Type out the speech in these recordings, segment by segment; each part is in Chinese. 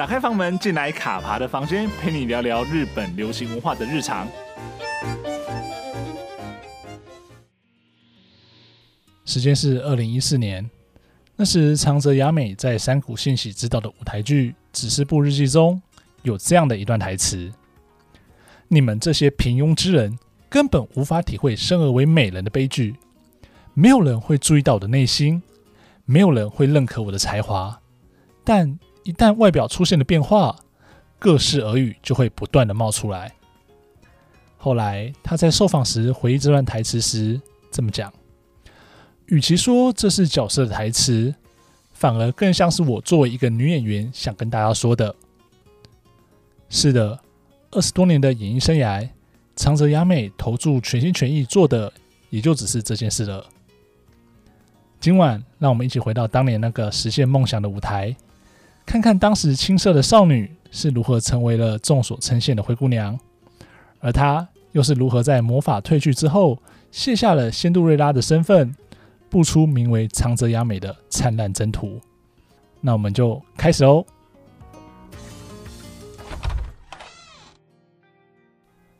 打开房门，进来卡爬的房间，陪你聊聊日本流行文化的日常。时间是二零一四年，那时长泽雅美在山谷信喜执导的舞台剧《指示部日记》中有这样的一段台词：“你们这些平庸之人，根本无法体会生而为美人的悲剧。没有人会注意到我的内心，没有人会认可我的才华。但一旦外表出现了变化，各式耳语就会不断的冒出来。”后来他在受访时回忆这段台词时这么讲。与其说这是角色的台词，反而更像是我作为一个女演员想跟大家说的。是的，二十多年的演艺生涯，长泽雅美投注全心全意做的，也就只是这件事了。今晚，让我们一起回到当年那个实现梦想的舞台，看看当时青涩的少女是如何成为了众所称羡的灰姑娘，而她又是如何在魔法褪去之后，卸下了仙度瑞拉的身份。步出名为长泽雅美的灿烂征途，那我们就开始喽。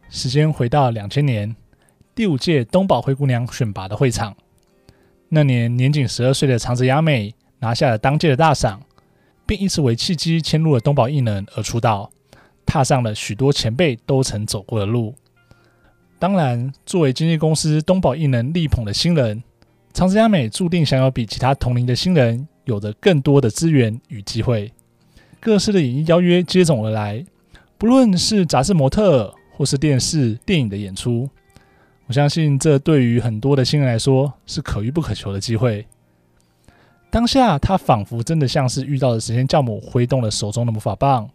时间回到两千年，第五届东宝灰姑娘选拔的会场。那年年仅十二岁的长泽雅美拿下了当届的大赏，并以此为契机迁入了东宝艺能而出道，踏上了许多前辈都曾走过的路。当然，作为经纪公司东宝艺能力捧的新人。长泽雅美注定想要比其他同龄的新人有着更多的资源与机会，各式的演艺邀约接踵而来，不论是杂志模特或是电视电影的演出，我相信这对于很多的新人来说是可遇不可求的机会。当下，他仿佛真的像是遇到了神仙教母，挥动了手中的魔法棒，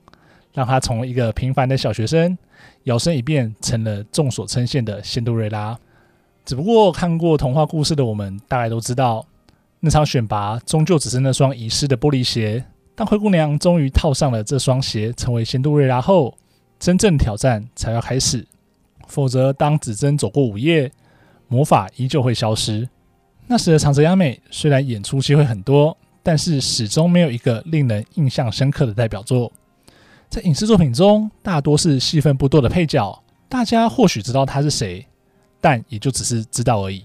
让他从一个平凡的小学生摇身一变成了众所称羡的仙度瑞拉。只不过看过童话故事的我们，大概都知道，那场选拔终究只是那双遗失的玻璃鞋。当灰姑娘终于套上了这双鞋，成为仙度瑞拉后，真正挑战才要开始。否则，当指针走过午夜，魔法依旧会消失。那时的长泽雅美虽然演出机会很多，但是始终没有一个令人印象深刻的代表作。在影视作品中，大多是戏份不多的配角，大家或许知道她是谁。但也就只是知道而已。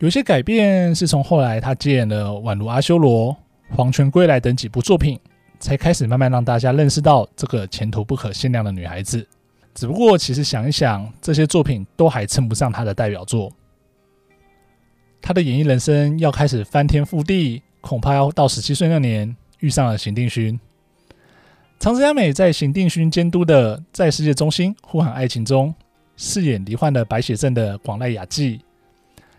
有些改变是从后来他接演了《宛如阿修罗》《黄泉归来》等几部作品，才开始慢慢让大家认识到这个前途不可限量的女孩子。只不过，其实想一想，这些作品都还称不上她的代表作。她的演艺人生要开始翻天覆地，恐怕要到十七岁那年遇上了行定勋。长泽雅美在行定勋监督的《在世界中心呼喊爱情》中。饰演罹患了白血症的广濑雅纪，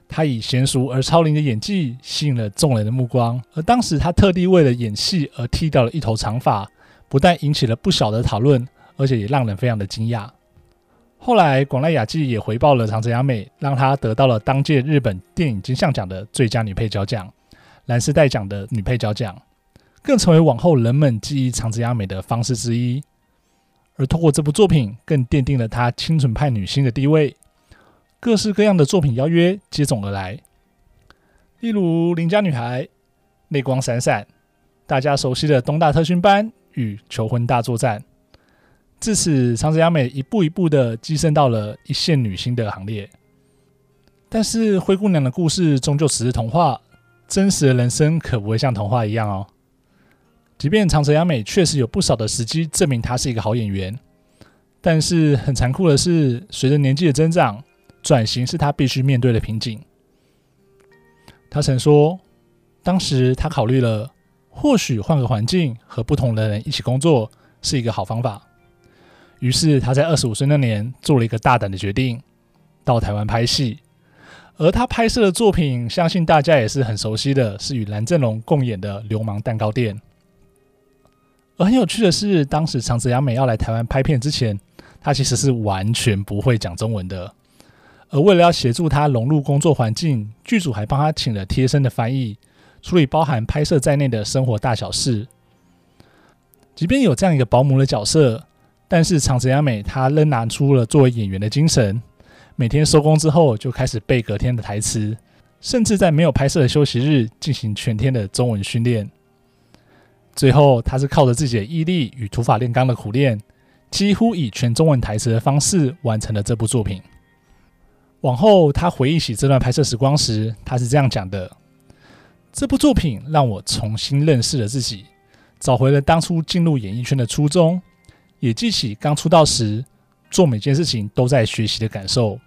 她以娴熟而超龄的演技吸引了众人的目光。而当时她特地为了演戏而剃掉了一头长发，不但引起了不小的讨论，而且也让人非常的惊讶。后来广濑雅纪也回报了长泽雅美，让她得到了当届日本电影金像奖的最佳女配角奖、蓝丝带奖的女配角奖，更成为往后人们记忆长泽雅美的方式之一。而透过这部作品，更奠定了她清纯派女星的地位。各式各样的作品邀约接踵而来，例如《邻家女孩》《泪光闪闪》，大家熟悉的东大特训班与求婚大作战。至此，长泽雅美一步一步的跻身到了一线女星的行列。但是，灰姑娘的故事终究只是童话，真实的人生可不会像童话一样哦。即便长泽雅美确实有不少的时机证明她是一个好演员，但是很残酷的是，随着年纪的增长，转型是她必须面对的瓶颈。她曾说，当时她考虑了，或许换个环境和不同的人一起工作是一个好方法。于是他在二十五岁那年做了一个大胆的决定，到台湾拍戏。而他拍摄的作品，相信大家也是很熟悉的，是与蓝正龙共演的《流氓蛋糕店》。而很有趣的是，当时长泽雅美要来台湾拍片之前，她其实是完全不会讲中文的。而为了要协助她融入工作环境，剧组还帮他请了贴身的翻译，处理包含拍摄在内的生活大小事。即便有这样一个保姆的角色，但是长泽雅美她仍拿出了作为演员的精神，每天收工之后就开始背隔天的台词，甚至在没有拍摄的休息日进行全天的中文训练。最后，她是靠着自己的毅力与土法炼钢的苦练，几乎以全中文台词的方式完成了这部作品。往后，他回忆起这段拍摄时光时，他是这样讲的：“这部作品让我重新认识了自己，找回了当初进入演艺圈的初衷，也记起刚出道时做每件事情都在学习的感受。”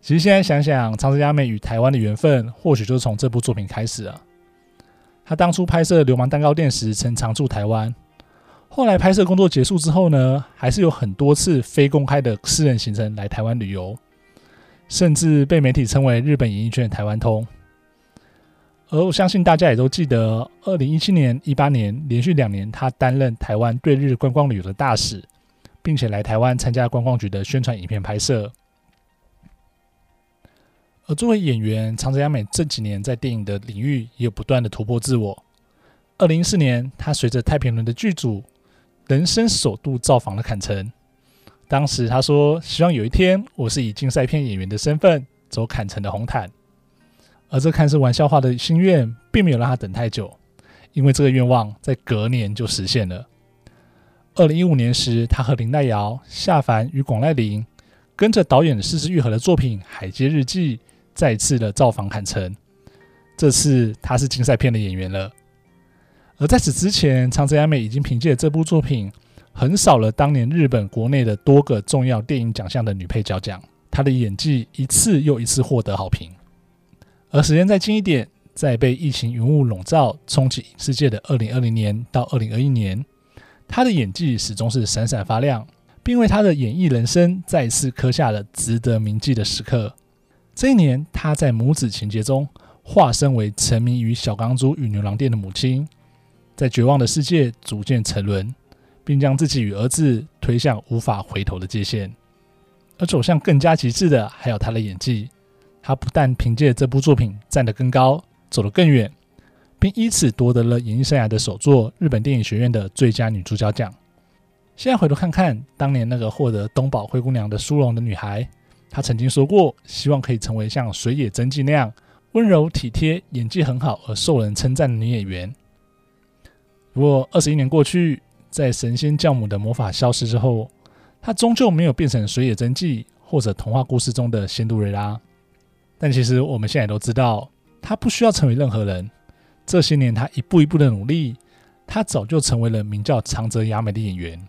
其实现在想想，长泽雅美与台湾的缘分，或许就是从这部作品开始了。她当初拍摄《流氓蛋糕店》时，曾常驻台湾；后来拍摄工作结束之后呢，还是有很多次非公开的私人行程来台湾旅游，甚至被媒体称为日本演艺圈的台湾通。而我相信大家也都记得，二零一七年、一八年连续两年，他担任台湾对日观光旅游的大使，并且来台湾参加观光局的宣传影片拍摄。而作为演员，长泽雅美这几年在电影的领域也有不断的突破自我。二零一四年，她随着太平轮的剧组人生首度造访了坎城。当时她说：“希望有一天，我是以竞赛片演员的身份走坎城的红毯。”而这看似玩笑话的心愿，并没有让她等太久，因为这个愿望在隔年就实现了。二零一五年时，她和林黛瑶、夏凡与广濑铃跟着导演是枝裕和的作品《海街日记》。再次的造访坎城，这次他是竞赛片的演员了。而在此之前，长泽雅美已经凭借这部作品横扫了当年日本国内的多个重要电影奖项的女配角奖。她的演技一次又一次获得好评。而时间再近一点，在被疫情云雾笼罩、冲击影视界的二零二零年到二零二一年，他的演技始终是闪闪发亮，并为他的演艺人生再次刻下了值得铭记的时刻。这一年，他在母子情结中化身为沉迷于小钢珠与牛郎店的母亲，在绝望的世界逐渐沉沦，并将自己与儿子推向无法回头的界限。而走向更加极致的，还有他的演技。她不但凭借这部作品站得更高，走得更远，并以此夺得了演艺生涯的首座日本电影学院的最佳女主角奖。现在回头看看，当年那个获得东宝灰姑娘的殊荣的女孩。她曾经说过，希望可以成为像水野真纪那样温柔体贴、演技很好而受人称赞的女演员。不过，二十一年过去，在神仙教母的魔法消失之后，她终究没有变成水野真纪或者童话故事中的仙度瑞拉。但其实我们现在都知道，她不需要成为任何人。这些年，她一步一步的努力，她早就成为了名叫长泽雅美的演员。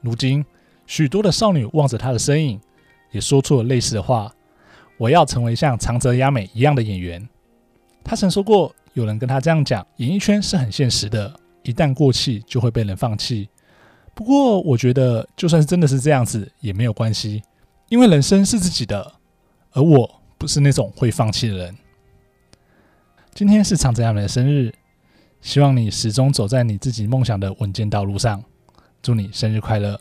如今，许多的少女望着她的身影。也说出了类似的话：“我要成为像长泽雅美一样的演员。”他曾说过：“有人跟他这样讲，演艺圈是很现实的，一旦过气就会被人放弃。不过，我觉得就算是真的是这样子也没有关系，因为人生是自己的，而我不是那种会放弃的人。”今天是长泽雅美的生日，希望你始终走在你自己梦想的稳健道路上。祝你生日快乐！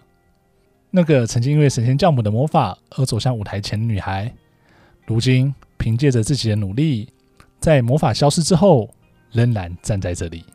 那个曾经因为神仙教母的魔法而走向舞台前的女孩，如今凭借着自己的努力，在魔法消失之后，仍然站在这里。